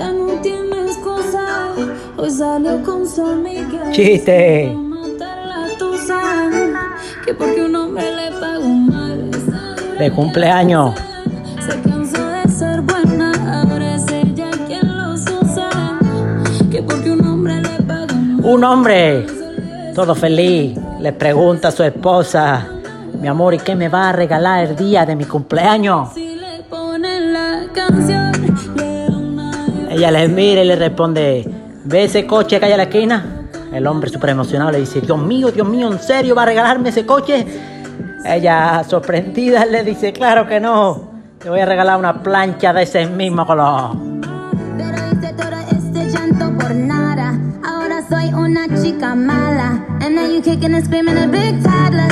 Ya no tiene excusa. Hoy salió con su amiga. Chiste. Que porque un hombre le pagó mal. De cumpleaños. Se cansó de ser buena. Ahora es ella quien los usa. Que porque un hombre le pagó mal. Un hombre, todo feliz, le pregunta a su esposa, mi amor, ¿y qué me va a regalar el día de mi cumpleaños? Ella le mira y le responde, ¿ve ese coche que hay a la esquina? El hombre súper emocionado le dice, Dios mío, Dios mío, ¿en serio va a regalarme ese coche? Ella, sorprendida, le dice, claro que no, te voy a regalar una plancha de ese mismo color. Este llanto por nada. Ahora soy una chica mala. And now you kicking and screaming a big toddler.